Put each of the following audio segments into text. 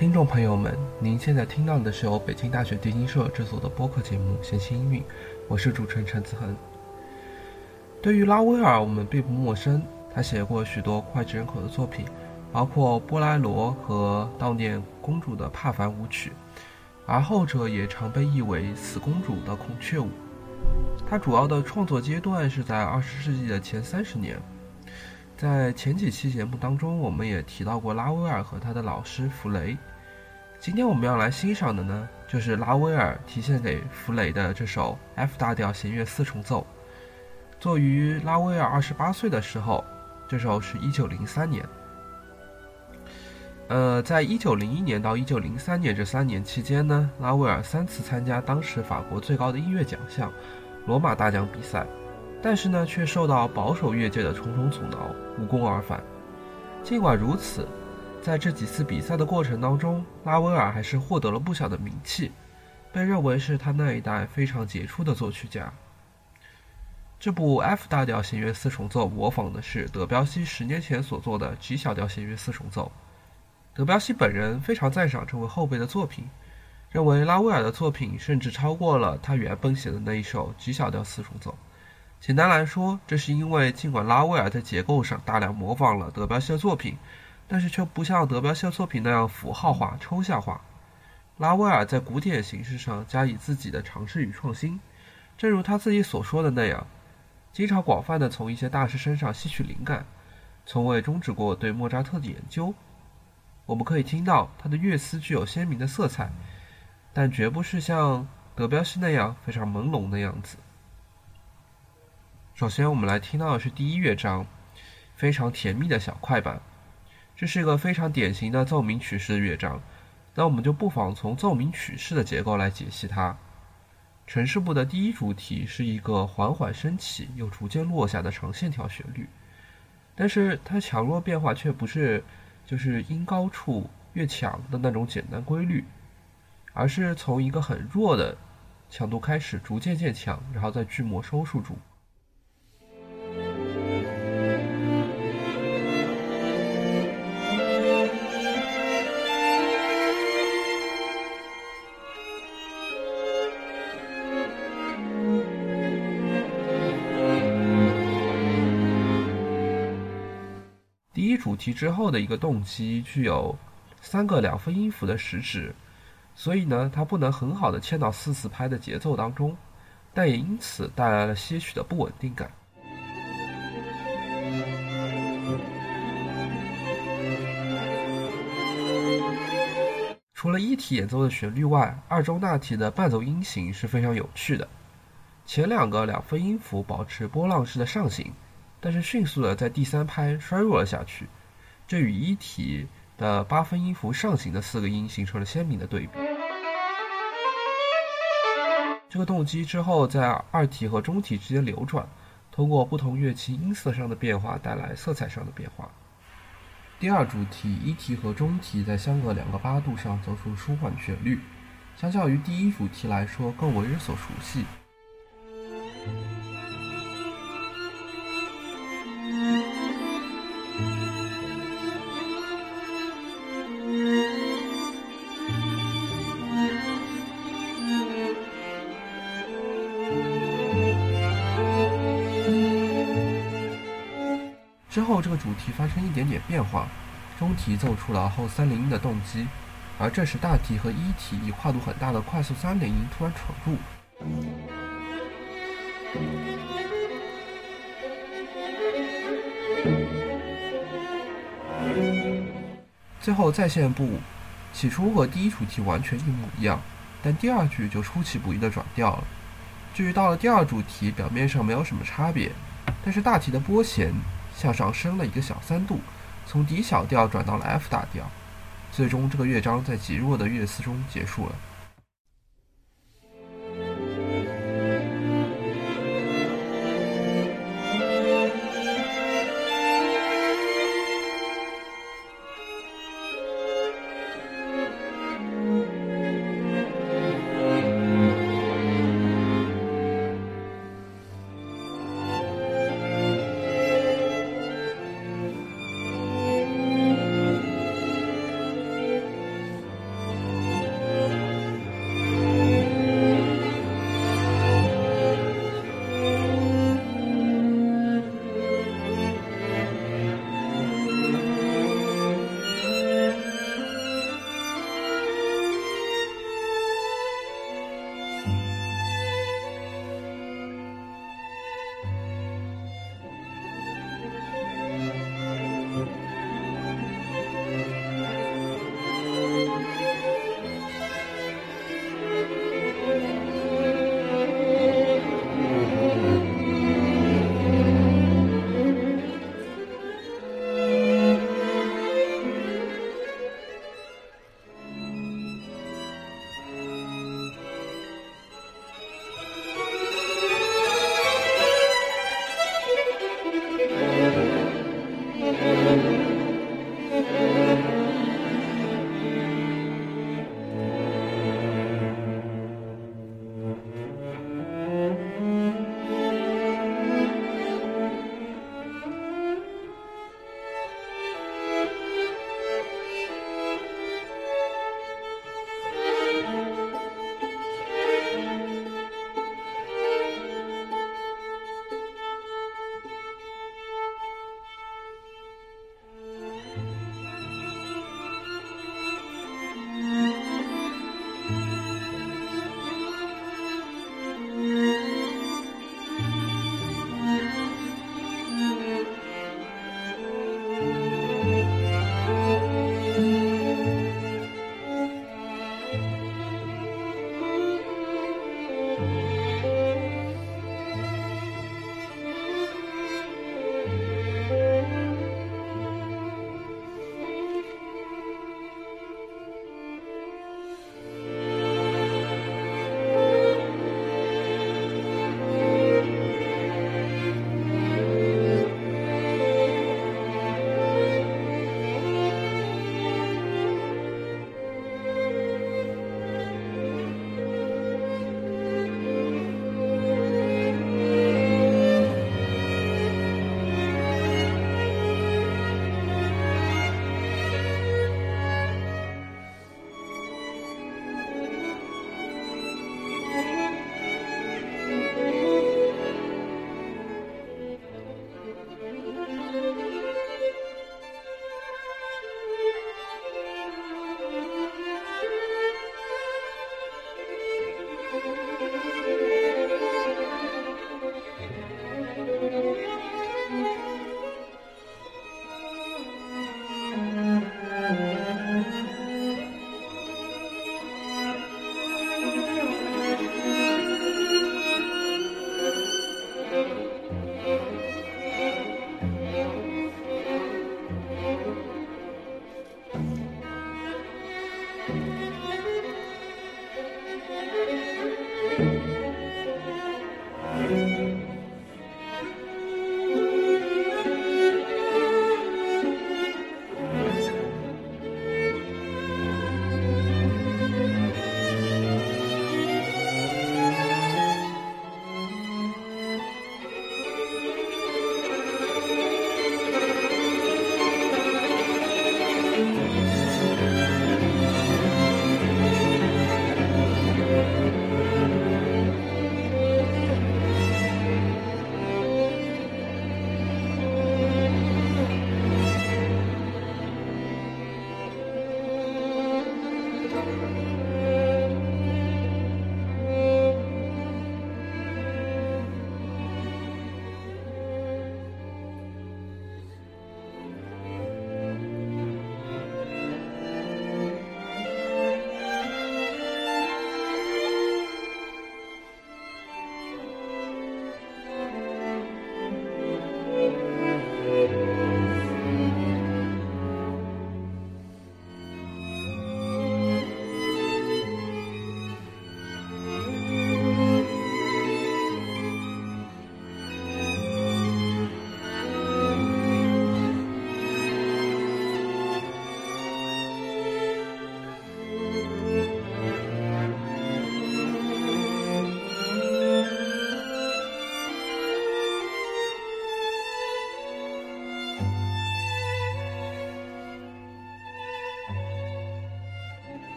听众朋友们，您现在听到的是由北京大学电音社制作的播客节目《闲情音韵》，我是主持人陈子恒。对于拉威尔，我们并不陌生，他写过许多脍炙人口的作品，包括波莱罗和悼念公主的帕凡舞曲，而后者也常被译为《死公主的孔雀舞》。他主要的创作阶段是在二十世纪的前三十年。在前几期节目当中，我们也提到过拉威尔和他的老师弗雷。今天我们要来欣赏的呢，就是拉威尔提献给弗雷的这首 F 大调弦乐四重奏。作于拉威尔二十八岁的时候，这首是一九零三年。呃，在一九零一年到一九零三年这三年期间呢，拉威尔三次参加当时法国最高的音乐奖项——罗马大奖比赛。但是呢，却受到保守乐界的重重阻挠，无功而返。尽管如此，在这几次比赛的过程当中，拉威尔还是获得了不小的名气，被认为是他那一代非常杰出的作曲家。这部 F 大调弦乐四重奏模仿的是德彪西十年前所做的 G 小调弦乐四重奏。德彪西本人非常赞赏这位后辈的作品，认为拉威尔的作品甚至超过了他原本写的那一首 G 小调四重奏。简单来说，这是因为尽管拉威尔在结构上大量模仿了德彪西的作品，但是却不像德彪西的作品那样符号化、抽象化。拉威尔在古典形式上加以自己的尝试与创新，正如他自己所说的那样，经常广泛的从一些大师身上吸取灵感，从未终止过对莫扎特的研究。我们可以听到他的乐思具有鲜明的色彩，但绝不是像德彪西那样非常朦胧的样子。首先，我们来听到的是第一乐章，非常甜蜜的小快板。这是一个非常典型的奏鸣曲式的乐章。那我们就不妨从奏鸣曲式的结构来解析它。城市部的第一主题是一个缓缓升起又逐渐落下的长线条旋律，但是它强弱变化却不是就是音高处越强的那种简单规律，而是从一个很弱的强度开始，逐渐渐强，然后在句末收束住。题之后的一个动机具有三个两分音符的时指，所以呢，它不能很好的嵌到四四拍的节奏当中，但也因此带来了些许的不稳定感。除了一体演奏的旋律外，二中大体的伴奏音型是非常有趣的。前两个两分音符保持波浪式的上行。但是迅速的在第三拍衰弱了下去，这与一体的八分音符上行的四个音形成了鲜明的对比。这个动机之后在二体和中体之间流转，通过不同乐器音色上的变化带来色彩上的变化。第二主题一体和中体在相隔两个八度上奏出舒缓旋律，相较于第一主题来说更为人所熟悉。题发生一点点变化，中题奏出了后三连音的动机，而这时大题和一体以跨度很大的快速三连音突然闯入，最后再现部起初和第一主题完全一模一样，但第二句就出其不意地转调了。至于到了第二主题，表面上没有什么差别，但是大题的拨弦向上升了一个小三度，从 D 小调转到了 F 大调，最终这个乐章在极弱的乐思中结束了。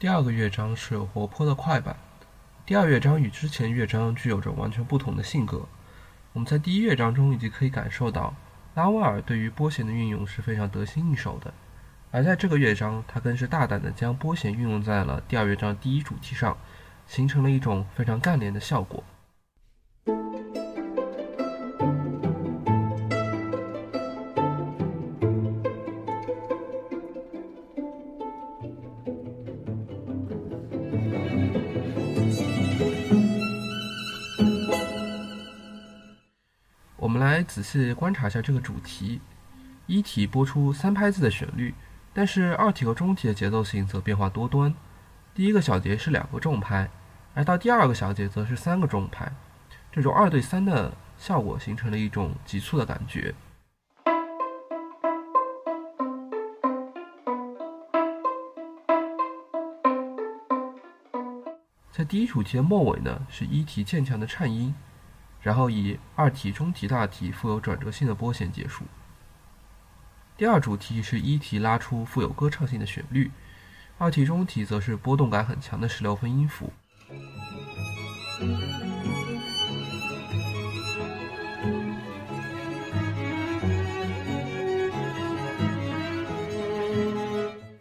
第二个乐章是活泼的快板。第二乐章与之前乐章具有着完全不同的性格。我们在第一乐章中已经可以感受到，拉威尔对于拨弦的运用是非常得心应手的。而在这个乐章，他更是大胆地将拨弦运用在了第二乐章第一主题上，形成了一种非常干练的效果。们来仔细观察一下这个主题，一体播出三拍子的旋律。但是二体和中体的节奏性则变化多端，第一个小节是两个重拍，而到第二个小节则是三个重拍，这种二对三的效果形成了一种急促的感觉。在第一主题的末尾呢，是一体渐强的颤音，然后以二体、中体、大体富有转折性的波弦结束。第二主题是一体拉出富有歌唱性的旋律，二体中体则是波动感很强的十六分音符。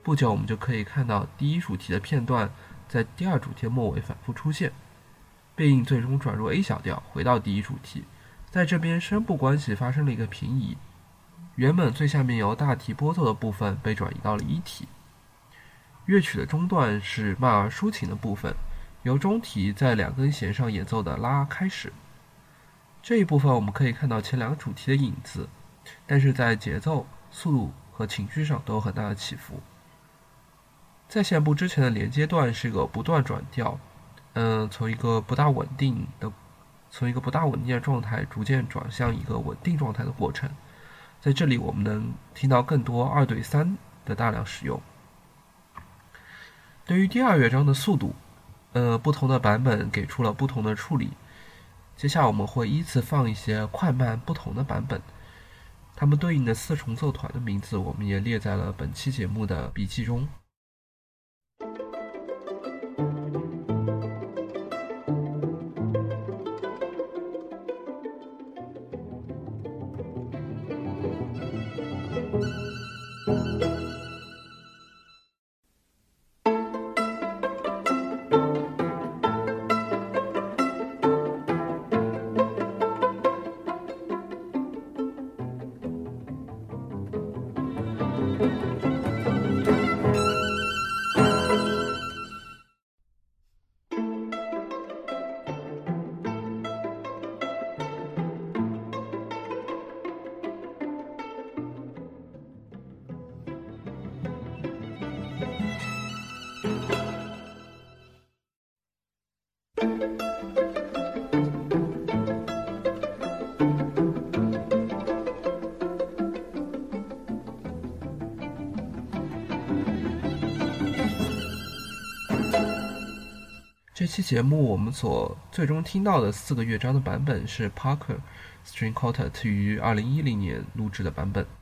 不久，我们就可以看到第一主题的片段在第二主题末尾反复出现，并最终转入 A 小调，回到第一主题。在这边，声部关系发生了一个平移。原本最下面由大提拨奏的部分被转移到了一体。乐曲的中段是慢而抒情的部分，由中提在两根弦上演奏的拉开始。这一部分我们可以看到前两个主题的影子，但是在节奏、速度和情绪上都有很大的起伏。在线部之前的连接段是一个不断转调，嗯，从一个不大稳定的，从一个不大稳定的状态逐渐转向一个稳定状态的过程。在这里，我们能听到更多二对三的大量使用。对于第二乐章的速度，呃，不同的版本给出了不同的处理。接下来我们会依次放一些快慢不同的版本，它们对应的四重奏团的名字，我们也列在了本期节目的笔记中。这期节目我们所最终听到的四个乐章的版本是 Parker String Quartet 于二零一零年录制的版本。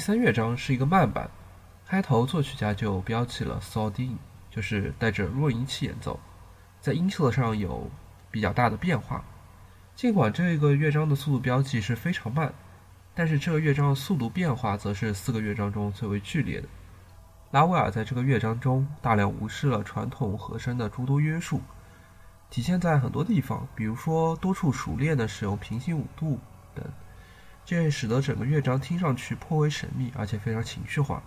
第三乐章是一个慢板，开头作曲家就标记了 Sordin，就是带着弱音器演奏，在音色上有比较大的变化。尽管这个乐章的速度标记是非常慢，但是这个乐章的速度变化则是四个乐章中最为剧烈的。拉威尔在这个乐章中大量无视了传统和声的诸多约束，体现在很多地方，比如说多处熟练的使用平行五度等，这使得整个乐章听上去颇为神秘，而且非常情绪化。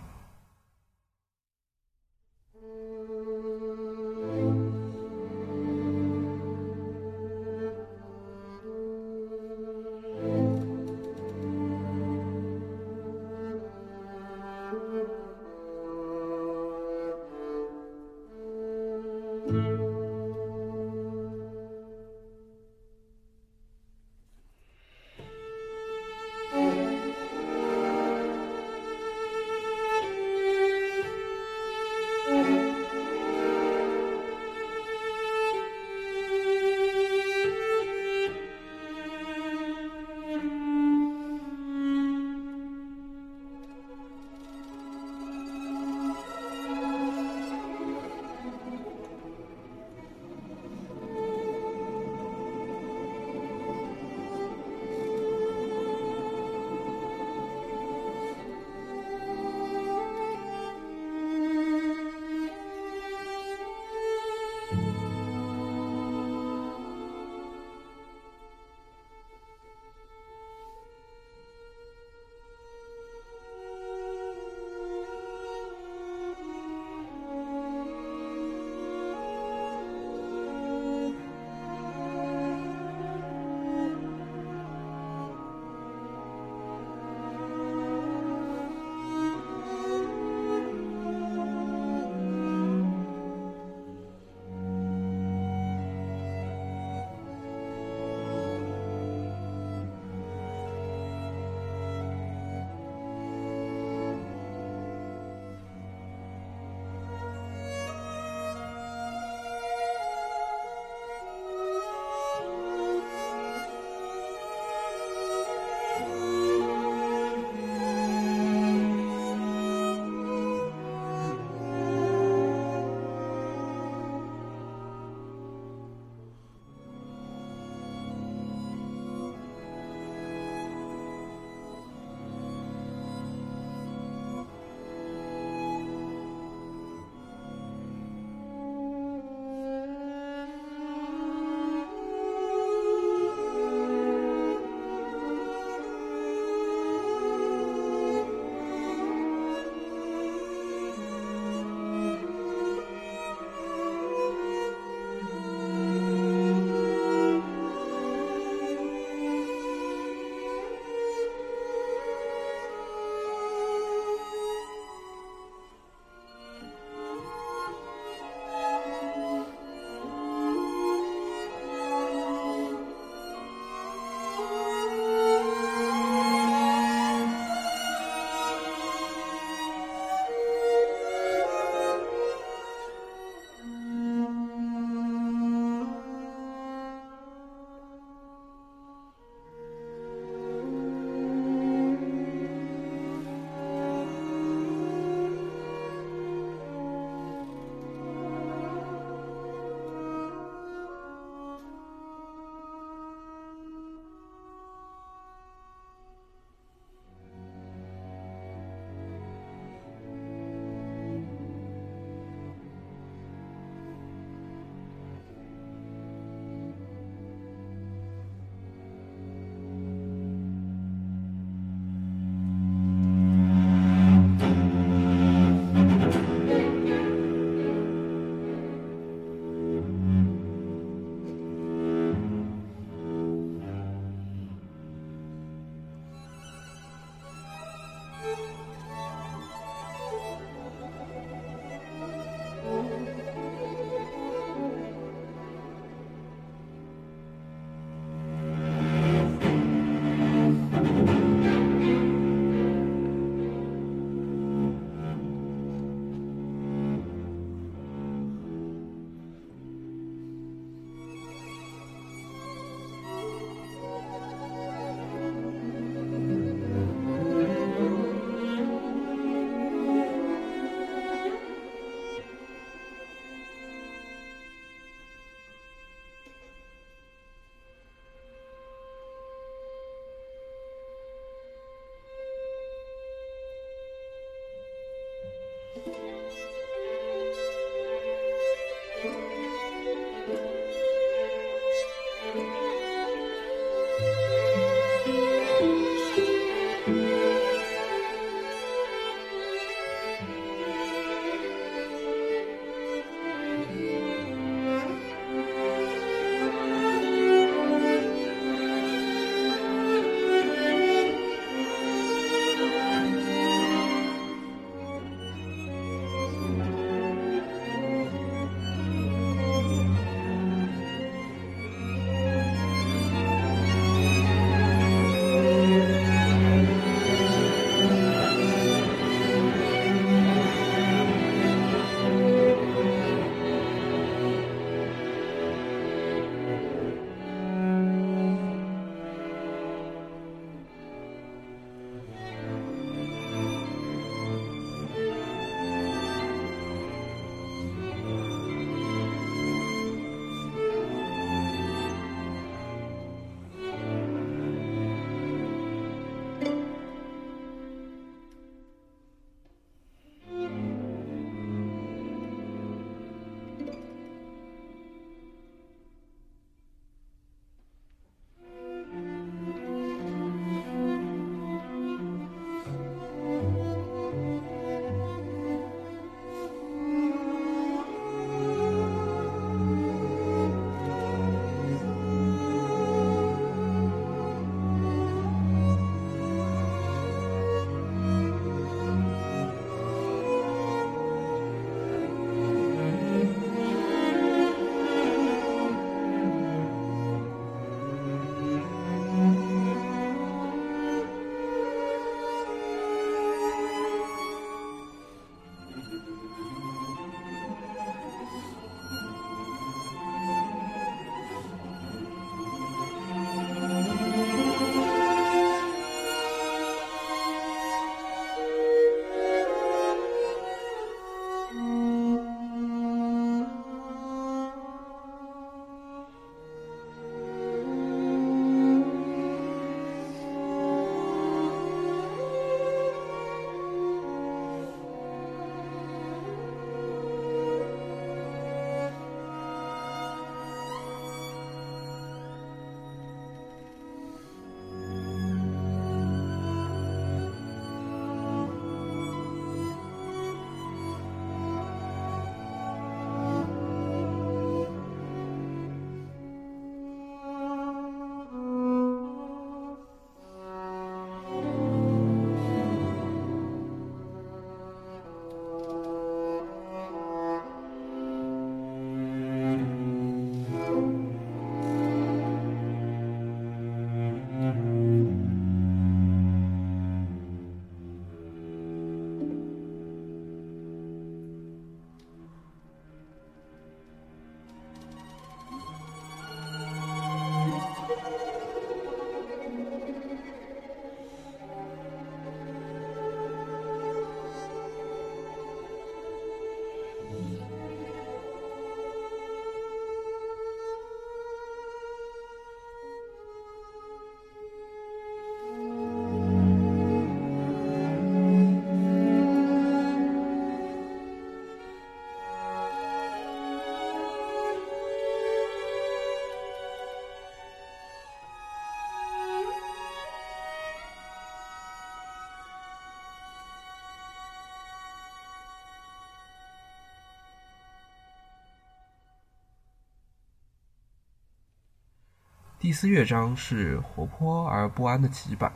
第四乐章是活泼而不安的急板，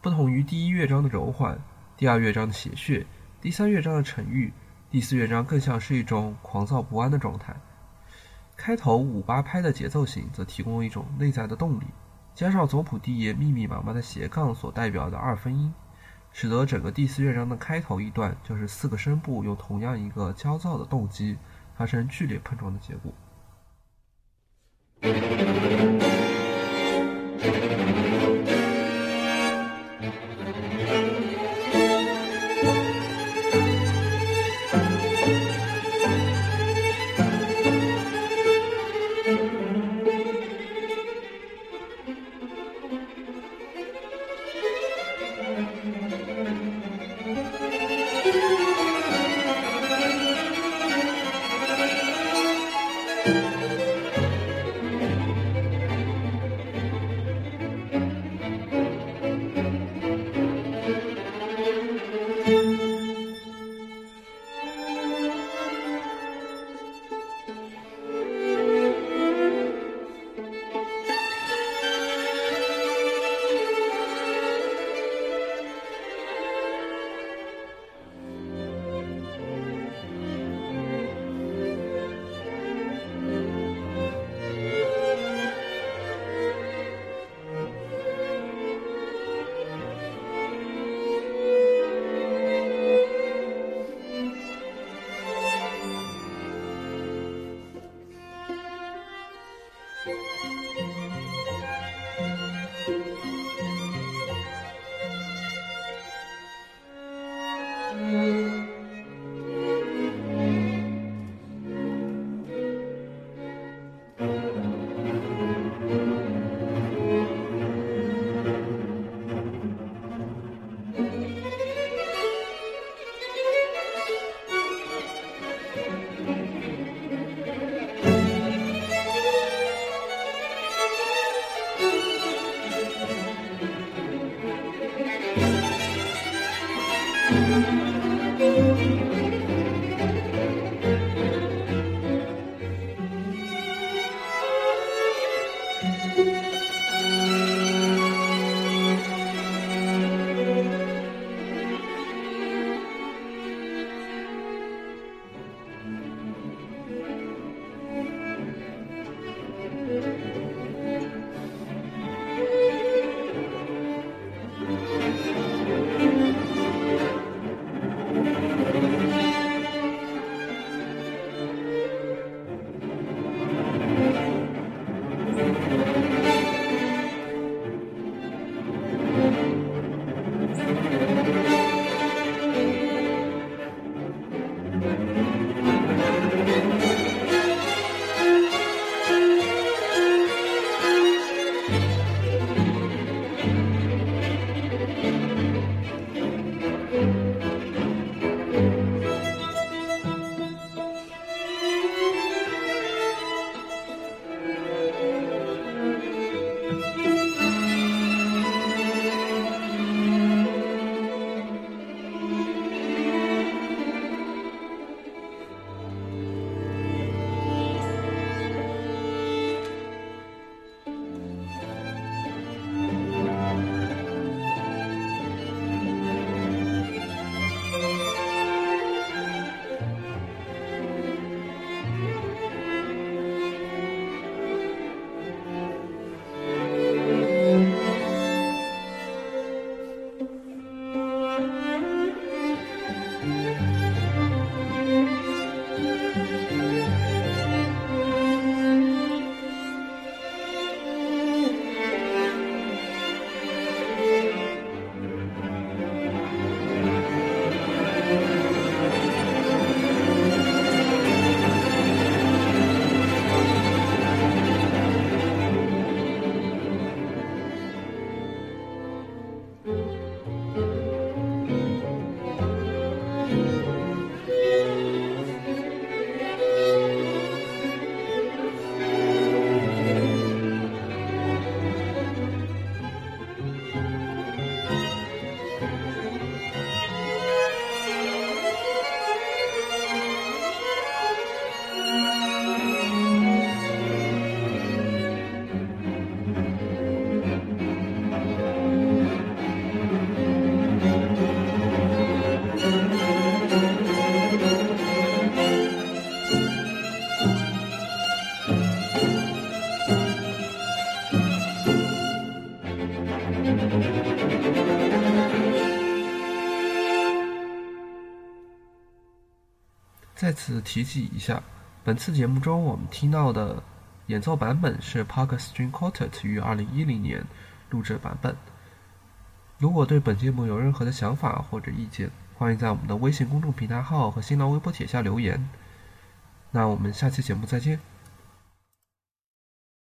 不同于第一乐章的柔缓，第二乐章的谐谑，第三乐章的沉郁，第四乐章更像是一种狂躁不安的状态。开头五八拍的节奏型则提供了一种内在的动力，加上左谱第一密密麻麻的斜杠所代表的二分音，使得整个第四乐章的开头一段就是四个声部用同样一个焦躁的动机发生剧烈碰撞的结果。再次提及一下，本次节目中我们听到的演奏版本是 Parker String Quartet 于2010年录制版本。如果对本节目有任何的想法或者意见，欢迎在我们的微信公众平台号和新浪微博帖下留言。那我们下期节目再见。